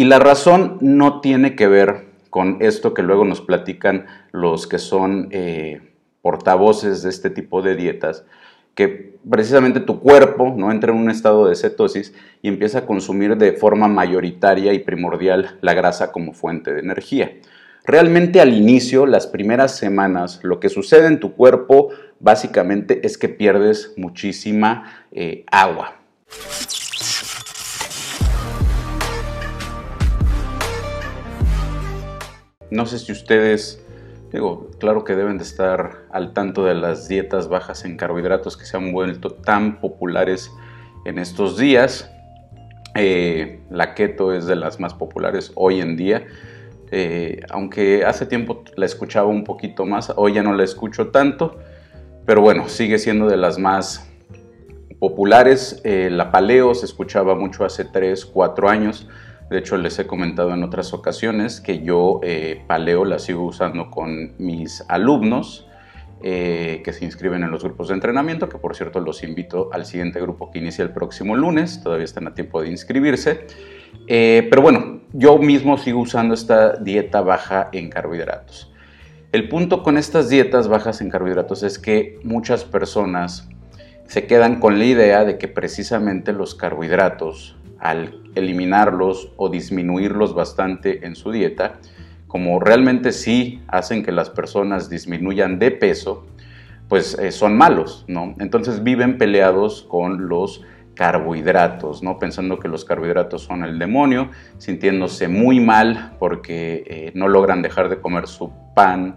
Y la razón no tiene que ver con esto que luego nos platican los que son eh, portavoces de este tipo de dietas, que precisamente tu cuerpo no entra en un estado de cetosis y empieza a consumir de forma mayoritaria y primordial la grasa como fuente de energía. Realmente al inicio, las primeras semanas, lo que sucede en tu cuerpo básicamente es que pierdes muchísima eh, agua. No sé si ustedes, digo, claro que deben de estar al tanto de las dietas bajas en carbohidratos que se han vuelto tan populares en estos días. Eh, la keto es de las más populares hoy en día. Eh, aunque hace tiempo la escuchaba un poquito más, hoy ya no la escucho tanto, pero bueno, sigue siendo de las más populares. Eh, la paleo se escuchaba mucho hace 3, 4 años. De hecho, les he comentado en otras ocasiones que yo eh, paleo la sigo usando con mis alumnos eh, que se inscriben en los grupos de entrenamiento, que por cierto los invito al siguiente grupo que inicia el próximo lunes, todavía están a tiempo de inscribirse. Eh, pero bueno, yo mismo sigo usando esta dieta baja en carbohidratos. El punto con estas dietas bajas en carbohidratos es que muchas personas se quedan con la idea de que precisamente los carbohidratos al eliminarlos o disminuirlos bastante en su dieta, como realmente sí hacen que las personas disminuyan de peso, pues eh, son malos, ¿no? Entonces viven peleados con los carbohidratos, ¿no? Pensando que los carbohidratos son el demonio, sintiéndose muy mal porque eh, no logran dejar de comer su pan,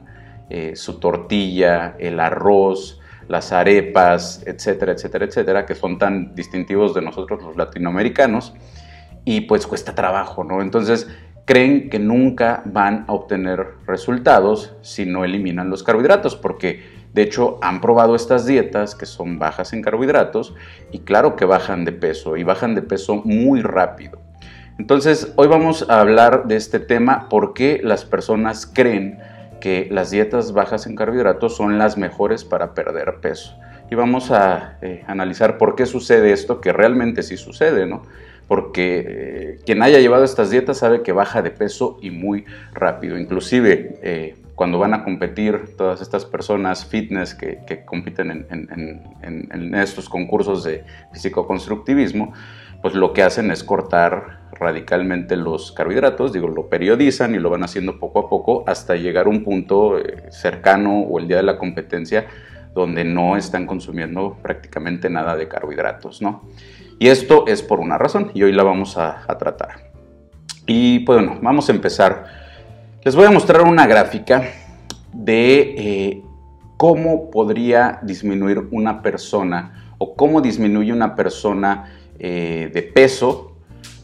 eh, su tortilla, el arroz, las arepas, etcétera, etcétera, etcétera, que son tan distintivos de nosotros los latinoamericanos y pues cuesta trabajo, ¿no? Entonces creen que nunca van a obtener resultados si no eliminan los carbohidratos, porque de hecho han probado estas dietas que son bajas en carbohidratos y claro que bajan de peso y bajan de peso muy rápido. Entonces hoy vamos a hablar de este tema, por qué las personas creen que las dietas bajas en carbohidratos son las mejores para perder peso. Y vamos a eh, analizar por qué sucede esto, que realmente sí sucede, ¿no? Porque eh, quien haya llevado estas dietas sabe que baja de peso y muy rápido. Inclusive eh, cuando van a competir todas estas personas fitness que, compiten en, estos concursos de físico-constructivismo, pues lo que hacen es cortar radicalmente los carbohidratos, digo, lo periodizan y lo van haciendo poco a poco hasta llegar a un punto eh, cercano o el día de la competencia donde no están consumiendo prácticamente nada de carbohidratos, ¿no? Y esto es por una razón y hoy la vamos a, tratar. Y pues bueno, vamos a empezar. Les voy a mostrar una gráfica de eh, cómo podría disminuir una persona o cómo disminuye una persona eh, de peso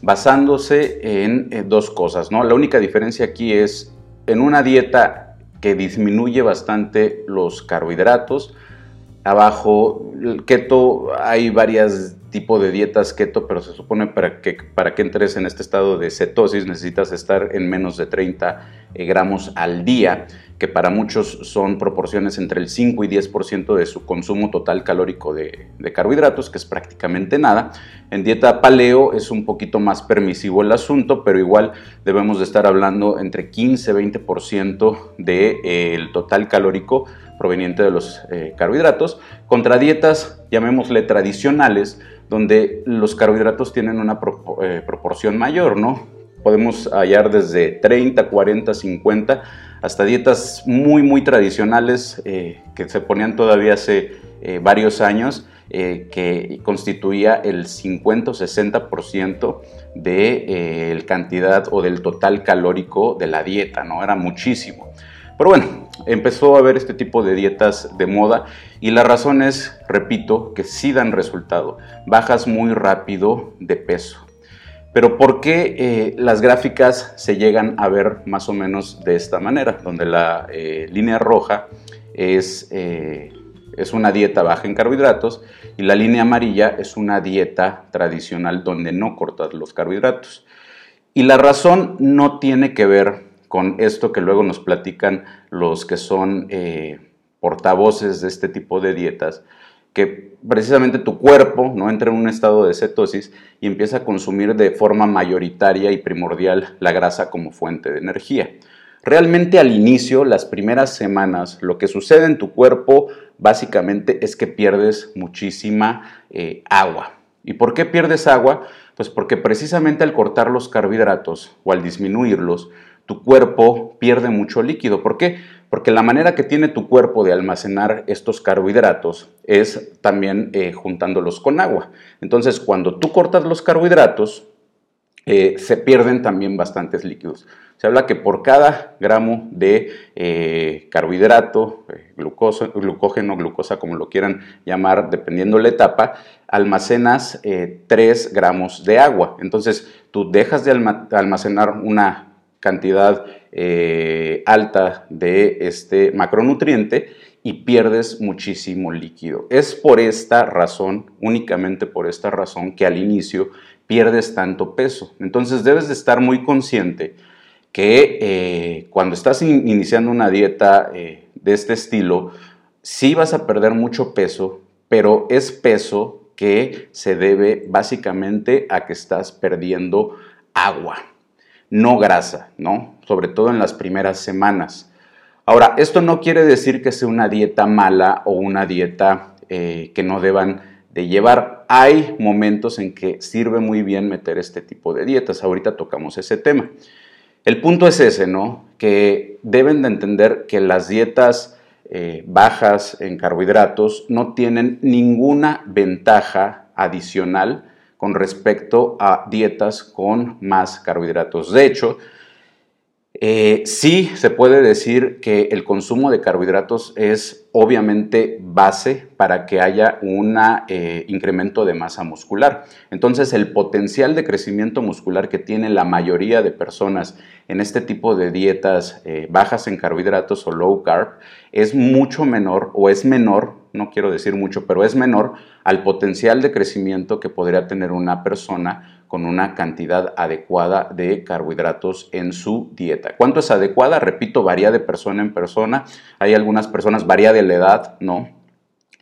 basándose en eh, dos cosas. ¿no? La única diferencia aquí es en una dieta que disminuye bastante los carbohidratos. Abajo, el keto, hay varias tipos de dietas keto, pero se supone para que, para que entres en este estado de cetosis necesitas estar en menos de 30 gramos al día que para muchos son proporciones entre el 5 y 10% de su consumo total calórico de, carbohidratos, que es prácticamente nada. En dieta paleo es un poquito más permisivo el asunto, pero igual debemos de estar hablando entre 15 y 20% del de, total calórico proveniente de los eh, carbohidratos, contra dietas, llamémosle tradicionales, donde los carbohidratos tienen una eh, proporción mayor, ¿no? Podemos hallar desde 30, 40, 50 hasta dietas muy, muy tradicionales eh, que se ponían todavía hace eh, varios años, que constituía el 50 o 60% de la cantidad o del total calórico de la dieta, ¿no? Era muchísimo. Pero bueno, empezó a haber este tipo de dietas de moda y la razón es, repito, que sí dan resultado. Bajas muy rápido de peso. Pero ¿por qué eh, las gráficas se llegan a ver más o menos de esta manera? Donde la eh, línea roja es, eh, es una dieta baja en carbohidratos y la línea amarilla es una dieta tradicional donde no cortas los carbohidratos. Y la razón no tiene que ver con esto que luego nos platican los que son portavoces de este tipo de dietas, que precisamente tu cuerpo no entra en un estado de cetosis y empieza a consumir de forma mayoritaria y primordial la grasa como fuente de energía. Realmente al inicio, las primeras semanas, lo que sucede en tu cuerpo básicamente es que pierdes muchísima eh, agua. ¿Y por qué pierdes agua? Pues porque precisamente al cortar los carbohidratos o al disminuirlos, tu cuerpo pierde mucho líquido. ¿Por qué? Porque la manera que tiene tu cuerpo de almacenar estos carbohidratos es también eh, juntándolos con agua. Entonces, cuando tú cortas los carbohidratos, eh, se pierden también bastantes líquidos. Se habla que por cada gramo de eh, carbohidrato, glucógeno, glucosa, como lo quieran llamar, dependiendo la etapa, almacenas 3 gramos de agua. Entonces, tú dejas de almacenar una cantidad eh, alta de este macronutriente y pierdes muchísimo líquido. Es por esta razón, únicamente por esta razón, que al inicio pierdes tanto peso. Entonces debes de estar muy consciente que eh, cuando estás iniciando una dieta eh, de este estilo, sí vas a perder mucho peso, pero es peso que se debe básicamente a que estás perdiendo agua no grasa, ¿no? Sobre todo en las primeras semanas. Ahora, esto no quiere decir que sea una dieta mala o una dieta eh, que no deban de llevar. Hay momentos en que sirve muy bien meter este tipo de dietas. Ahorita tocamos ese tema. El punto es ese, ¿no? Que deben de entender que las dietas eh, bajas en carbohidratos no tienen ninguna ventaja adicional con respecto a dietas con más carbohidratos. De hecho, eh, sí se puede decir que el consumo de carbohidratos es obviamente base para que haya un eh, incremento de masa muscular. Entonces el potencial de crecimiento muscular que tiene la mayoría de personas en este tipo de dietas eh, bajas en carbohidratos o low carb es mucho menor o es menor, no quiero decir mucho, pero es menor al potencial de crecimiento que podría tener una persona con una cantidad adecuada de carbohidratos en su dieta. ¿Cuánto es adecuada? Repito, varía de persona en persona. Hay algunas personas, varía de la edad, ¿no?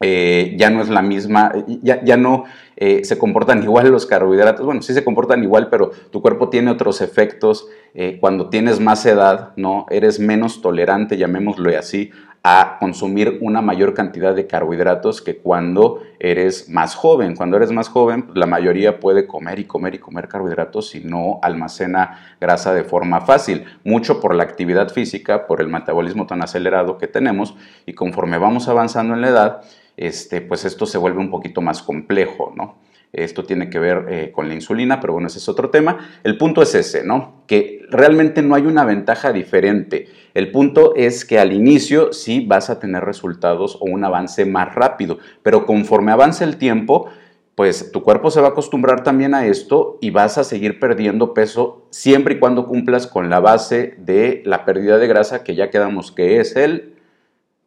Eh, ya no es la misma, ya, ya no eh, se comportan igual los carbohidratos. Bueno, sí se comportan igual, pero tu cuerpo tiene otros efectos. Eh, cuando tienes más edad, ¿no? Eres menos tolerante, llamémoslo así, a consumir una mayor cantidad de carbohidratos que cuando eres más joven. Cuando eres más joven, la mayoría puede comer y comer y comer carbohidratos y no almacena grasa de forma fácil, mucho por la actividad física, por el metabolismo tan acelerado que tenemos y conforme vamos avanzando en la edad, este, pues esto se vuelve un poquito más complejo, ¿no? Esto tiene que ver eh, con la insulina, pero bueno, ese es otro tema. El punto es ese, ¿no? Que realmente no hay una ventaja diferente. El punto es que al inicio sí vas a tener resultados o un avance más rápido, pero conforme avance el tiempo, pues tu cuerpo se va a acostumbrar también a esto y vas a seguir perdiendo peso siempre y cuando cumplas con la base de la pérdida de grasa que ya quedamos que es el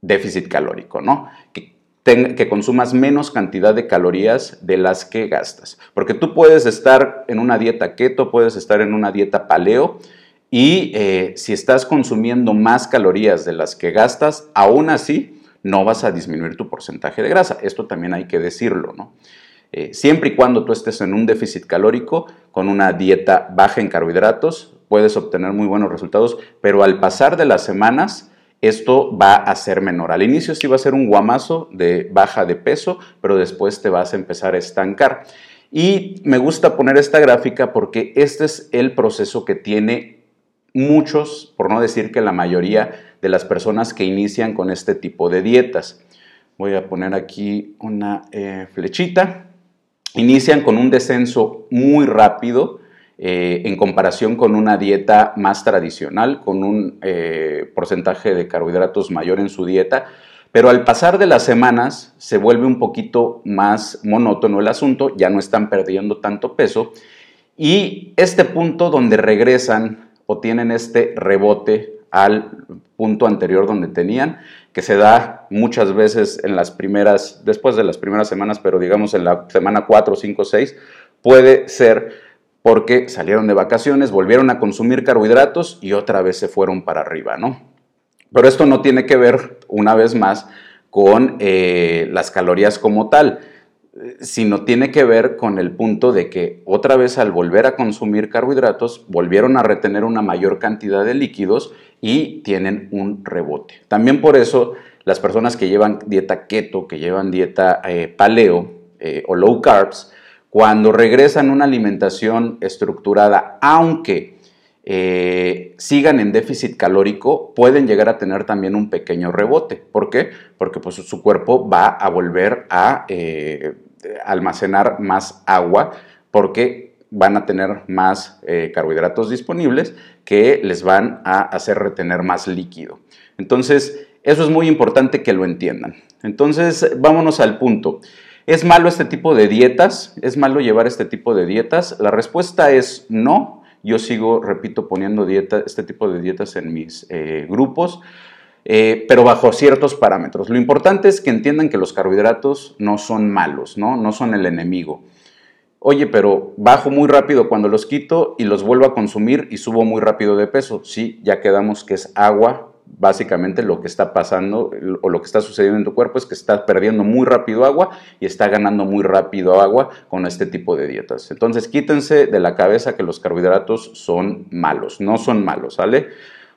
déficit calórico, ¿no? Consumas menos cantidad de calorías de las que gastas. Porque tú puedes estar en una dieta keto, puedes estar en una dieta paleo y eh, si estás consumiendo más calorías de las que gastas, aún así no vas a disminuir tu porcentaje de grasa. Esto también hay que decirlo, ¿no? Eh, siempre y cuando tú estés en un déficit calórico, con una dieta baja en carbohidratos, puedes obtener muy buenos resultados, pero al pasar de las semanas, esto va a ser menor. Al inicio sí va a ser un guamazo de baja de peso, pero después te vas a empezar a estancar. Y me gusta poner esta gráfica porque este es el proceso que tiene muchos, por no decir que la mayoría de las personas que inician con este tipo de dietas. Voy a poner aquí una eh, flechita. Inician con un descenso muy rápido eh, en comparación con una dieta más tradicional, con un eh, porcentaje de carbohidratos mayor en su dieta, pero al pasar de las semanas se vuelve un poquito más monótono el asunto, ya no están perdiendo tanto peso. Y este punto donde regresan o tienen este rebote al punto anterior donde tenían, que se da muchas veces en las primeras, después de las primeras semanas, pero digamos en la semana 4, 5, 6, puede ser porque salieron de vacaciones, volvieron a consumir carbohidratos y otra vez se fueron para arriba, ¿no? Pero esto no tiene que ver, una vez más, con eh, las calorías como tal, sino tiene que ver con el punto de que otra vez al volver a consumir carbohidratos, volvieron a retener una mayor cantidad de líquidos y tienen un rebote. También por eso las personas que llevan dieta keto, que llevan dieta eh, paleo eh, o low carbs, cuando regresan a una alimentación estructurada, aunque eh, sigan en déficit calórico, pueden llegar a tener también un pequeño rebote. ¿Por qué? Porque pues, su cuerpo va a volver a almacenar más agua porque van a tener más carbohidratos disponibles que les van a hacer retener más líquido. Entonces, eso es muy importante que lo entiendan. Entonces, vámonos al punto. ¿Es malo este tipo de dietas? ¿Es malo llevar este tipo de dietas? La respuesta es no. Yo sigo, repito, poniendo dieta, este tipo de dietas en mis eh, grupos, eh, pero bajo ciertos parámetros. Lo importante es que entiendan que los carbohidratos no son malos, ¿no? No son el enemigo. Oye, pero bajo muy rápido cuando los quito y los vuelvo a consumir y subo muy rápido de peso. Sí, ya quedamos que es agua básicamente lo que está pasando o lo que está sucediendo en tu cuerpo es que estás perdiendo muy rápido agua y está ganando muy rápido agua con este tipo de dietas. Entonces quítense de la cabeza que los carbohidratos son malos, no son malos, ¿sale?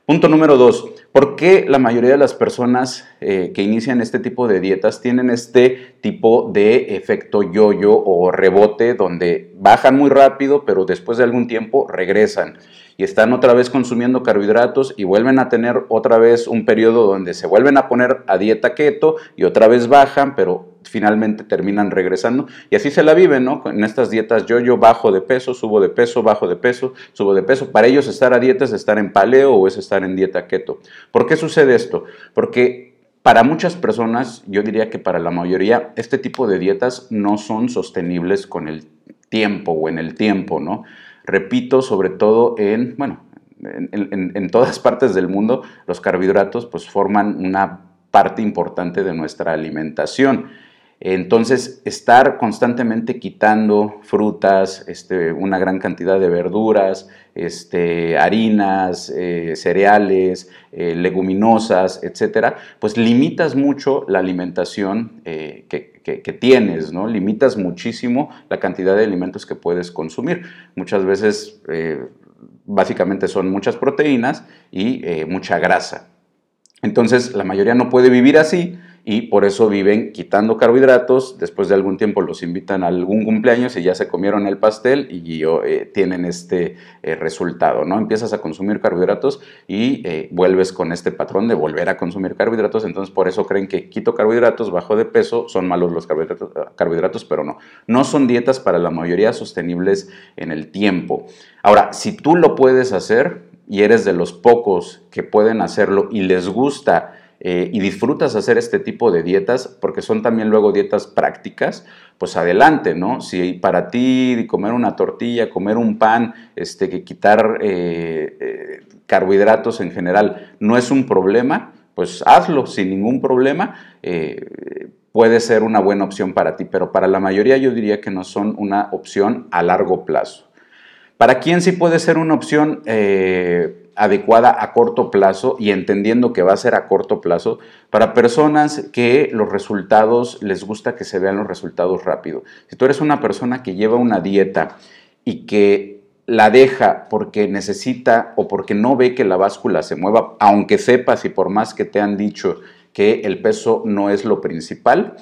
Punto número dos, ¿por qué la mayoría de las personas eh, que inician este tipo de dietas tienen este tipo de efecto yo-yo o rebote donde bajan muy rápido pero después de algún tiempo regresan? Y están otra vez consumiendo carbohidratos y vuelven a tener otra vez un periodo donde se vuelven a poner a dieta keto y otra vez bajan, pero finalmente terminan regresando y así se la viven, ¿no? En estas dietas yo yo bajo de peso, subo de peso, bajo de peso, subo de peso. Para ellos estar a dieta es estar en paleo o es estar en dieta keto. ¿Por qué sucede esto? Porque para muchas personas, yo diría que para la mayoría, este tipo de dietas no son sostenibles con el tiempo o en el tiempo, ¿no? Repito, sobre todo en, bueno, en, todas partes del mundo, los carbohidratos pues forman una parte importante de nuestra alimentación. Entonces, estar constantemente quitando frutas, este, una gran cantidad de verduras, este, harinas, eh, cereales, eh, leguminosas, etcétera, pues limitas mucho la alimentación eh, que, que, tienes, ¿no? Limitas muchísimo la cantidad de alimentos que puedes consumir. Muchas veces, básicamente son muchas proteínas y mucha grasa. Entonces, la mayoría no puede vivir así y por eso viven quitando carbohidratos. Después de algún tiempo los invitan a algún cumpleaños y ya se comieron el pastel y eh, tienen este eh, resultado, ¿no? Empiezas a consumir carbohidratos y eh, vuelves con este patrón de volver a consumir carbohidratos. Entonces por eso creen que quito carbohidratos, bajo de peso, son malos los carbohidratos, carbohidratos, pero no. No son dietas para la mayoría sostenibles en el tiempo. Ahora, si tú lo puedes hacer y eres de los pocos que pueden hacerlo y les gusta, eh, y disfrutas hacer este tipo de dietas, porque son también luego dietas prácticas, pues adelante, ¿no? Si para ti comer una tortilla, comer un pan, este, que quitar eh, eh, carbohidratos en general no es un problema, pues hazlo sin ningún problema. puede ser una buena opción para ti, pero para la mayoría yo diría que no son una opción a largo plazo. ¿Para quién sí puede ser una opción adecuada a corto plazo y entendiendo que va a ser a corto plazo para personas que los resultados les gusta que se vean los resultados rápido. Si tú eres una persona que lleva una dieta y que la deja porque necesita o porque no ve que la báscula se mueva, aunque sepas y por más que te han dicho que el peso no es lo principal,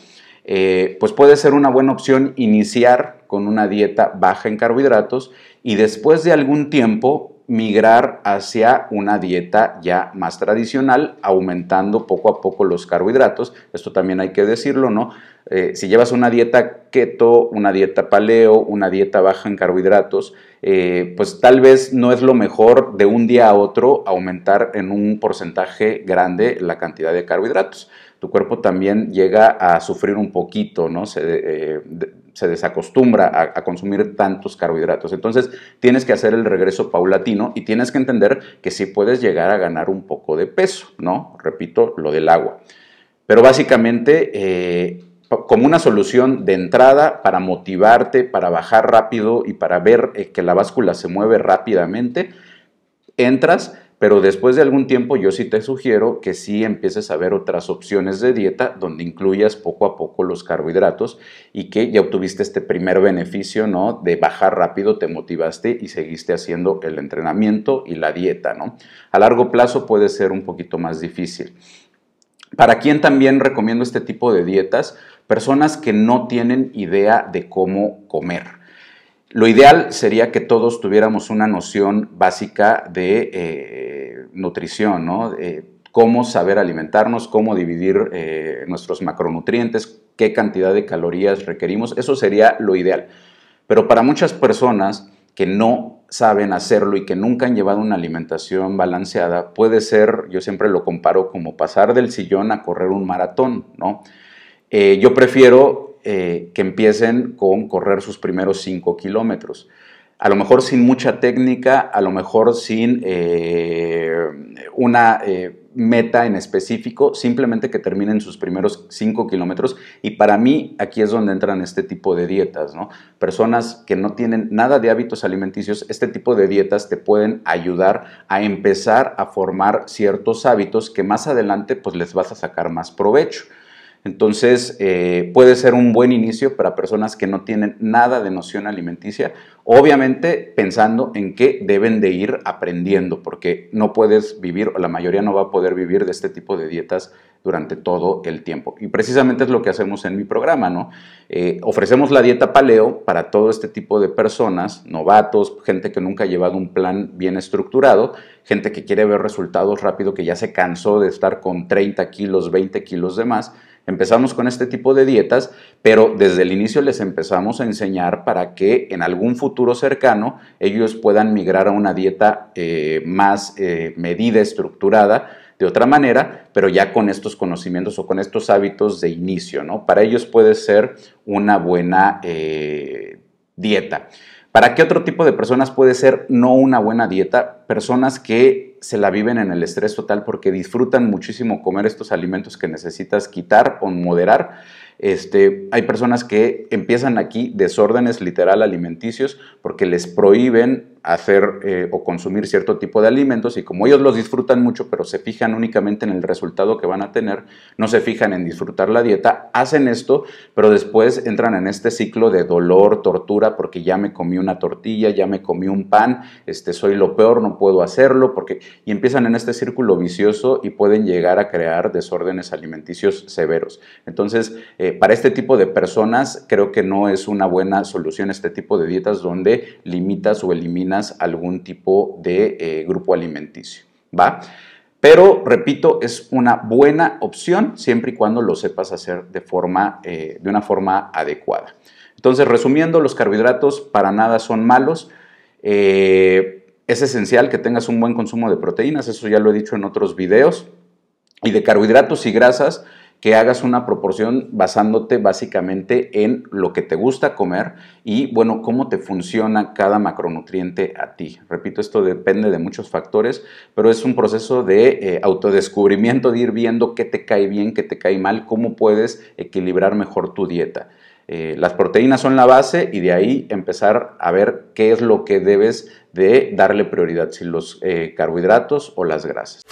eh, pues puede ser una buena opción iniciar con una dieta baja en carbohidratos y después de algún tiempo migrar hacia una dieta ya más tradicional, aumentando poco a poco los carbohidratos. Esto también hay que decirlo, ¿no? Eh, si llevas una dieta keto, una dieta paleo, una dieta baja en carbohidratos, eh, pues tal vez no es lo mejor de un día a otro aumentar en un porcentaje grande la cantidad de carbohidratos. Tu cuerpo también llega a sufrir un poquito, ¿no? Se, eh, se desacostumbra a, consumir tantos carbohidratos. Entonces tienes que hacer el regreso paulatino y tienes que entender que sí puedes llegar a ganar un poco de peso, ¿no? Repito, lo del agua. Pero básicamente, eh, como una solución de entrada para motivarte, para bajar rápido y para ver eh, que la báscula se mueve rápidamente, entras pero después de algún tiempo yo sí te sugiero que sí empieces a ver otras opciones de dieta donde incluyas poco a poco los carbohidratos y que ya obtuviste este primer beneficio, ¿no? De bajar rápido, te motivaste y seguiste haciendo el entrenamiento y la dieta, ¿no? A largo plazo puede ser un poquito más difícil. ¿Para quién también recomiendo este tipo de dietas? Personas que no tienen idea de cómo comer. Lo ideal sería que todos tuviéramos una noción básica de eh, nutrición, ¿no? cómo saber alimentarnos, cómo dividir eh, nuestros macronutrientes, qué cantidad de calorías requerimos. Eso sería lo ideal. Pero para muchas personas que no saben hacerlo y que nunca han llevado una alimentación balanceada, puede ser, yo siempre lo comparo como pasar del sillón a correr un maratón, ¿no? Eh, yo prefiero eh, que empiecen con correr sus primeros 5 kilómetros. A lo mejor sin mucha técnica, a lo mejor sin eh, una eh, meta en específico, simplemente que terminen sus primeros 5 kilómetros. Y para mí aquí es donde entran este tipo de dietas. Personas que no tienen nada de hábitos alimenticios, este tipo de dietas te pueden ayudar a empezar a formar ciertos hábitos que más adelante pues les vas a sacar más provecho. Entonces, eh, puede ser un buen inicio para personas que no tienen nada de noción alimenticia, obviamente pensando en que deben de ir aprendiendo, porque no puedes vivir, o la mayoría no va a poder vivir de este tipo de dietas durante todo el tiempo. Y precisamente es lo que hacemos en mi programa, ¿no? Eh, ofrecemos la dieta paleo para todo este tipo de personas, novatos, gente que nunca ha llevado un plan bien estructurado, gente que quiere ver resultados rápido, que ya se cansó de estar con 30 kilos, 20 kilos de más, Empezamos con este tipo de dietas, pero desde el inicio les empezamos a enseñar para que en algún futuro cercano ellos puedan migrar a una dieta eh, más eh, medida, estructurada, de otra manera, pero ya con estos conocimientos o con estos hábitos de inicio, ¿no? Para ellos puede ser una buena eh, dieta. ¿Para qué otro tipo de personas puede ser no una buena dieta? Personas que se la viven en el estrés total porque disfrutan muchísimo comer estos alimentos que necesitas quitar o moderar este, hay personas que empiezan aquí desórdenes literal alimenticios porque les prohíben hacer eh, o consumir cierto tipo de alimentos y como ellos los disfrutan mucho pero se fijan únicamente en el resultado que van a tener, no se fijan en disfrutar la dieta, hacen esto pero después entran en este ciclo de dolor, tortura porque ya me comí una tortilla, ya me comí un pan, este, soy lo peor, no puedo hacerlo porque y empiezan en este círculo vicioso y pueden llegar a crear desórdenes alimenticios severos. Entonces, eh, para este tipo de personas creo que no es una buena solución este tipo de dietas donde limitas o eliminas algún tipo de eh, grupo alimenticio, ¿va? Pero, repito, es una buena opción siempre y cuando lo sepas hacer de, forma, eh, de una forma adecuada. Entonces, resumiendo, los carbohidratos para nada son malos. Eh, es esencial que tengas un buen consumo de proteínas, eso ya lo he dicho en otros videos. Y de carbohidratos y grasas, que hagas una proporción basándote básicamente en lo que te gusta comer y, bueno, cómo te funciona cada macronutriente a ti. Repito, esto depende de muchos factores, pero es un proceso de eh, autodescubrimiento, de ir viendo qué te cae bien, qué te cae mal, cómo puedes equilibrar mejor tu dieta. Eh, las proteínas son la base y de ahí empezar a ver qué es lo que debes de darle prioridad, si los eh, carbohidratos o las grasas.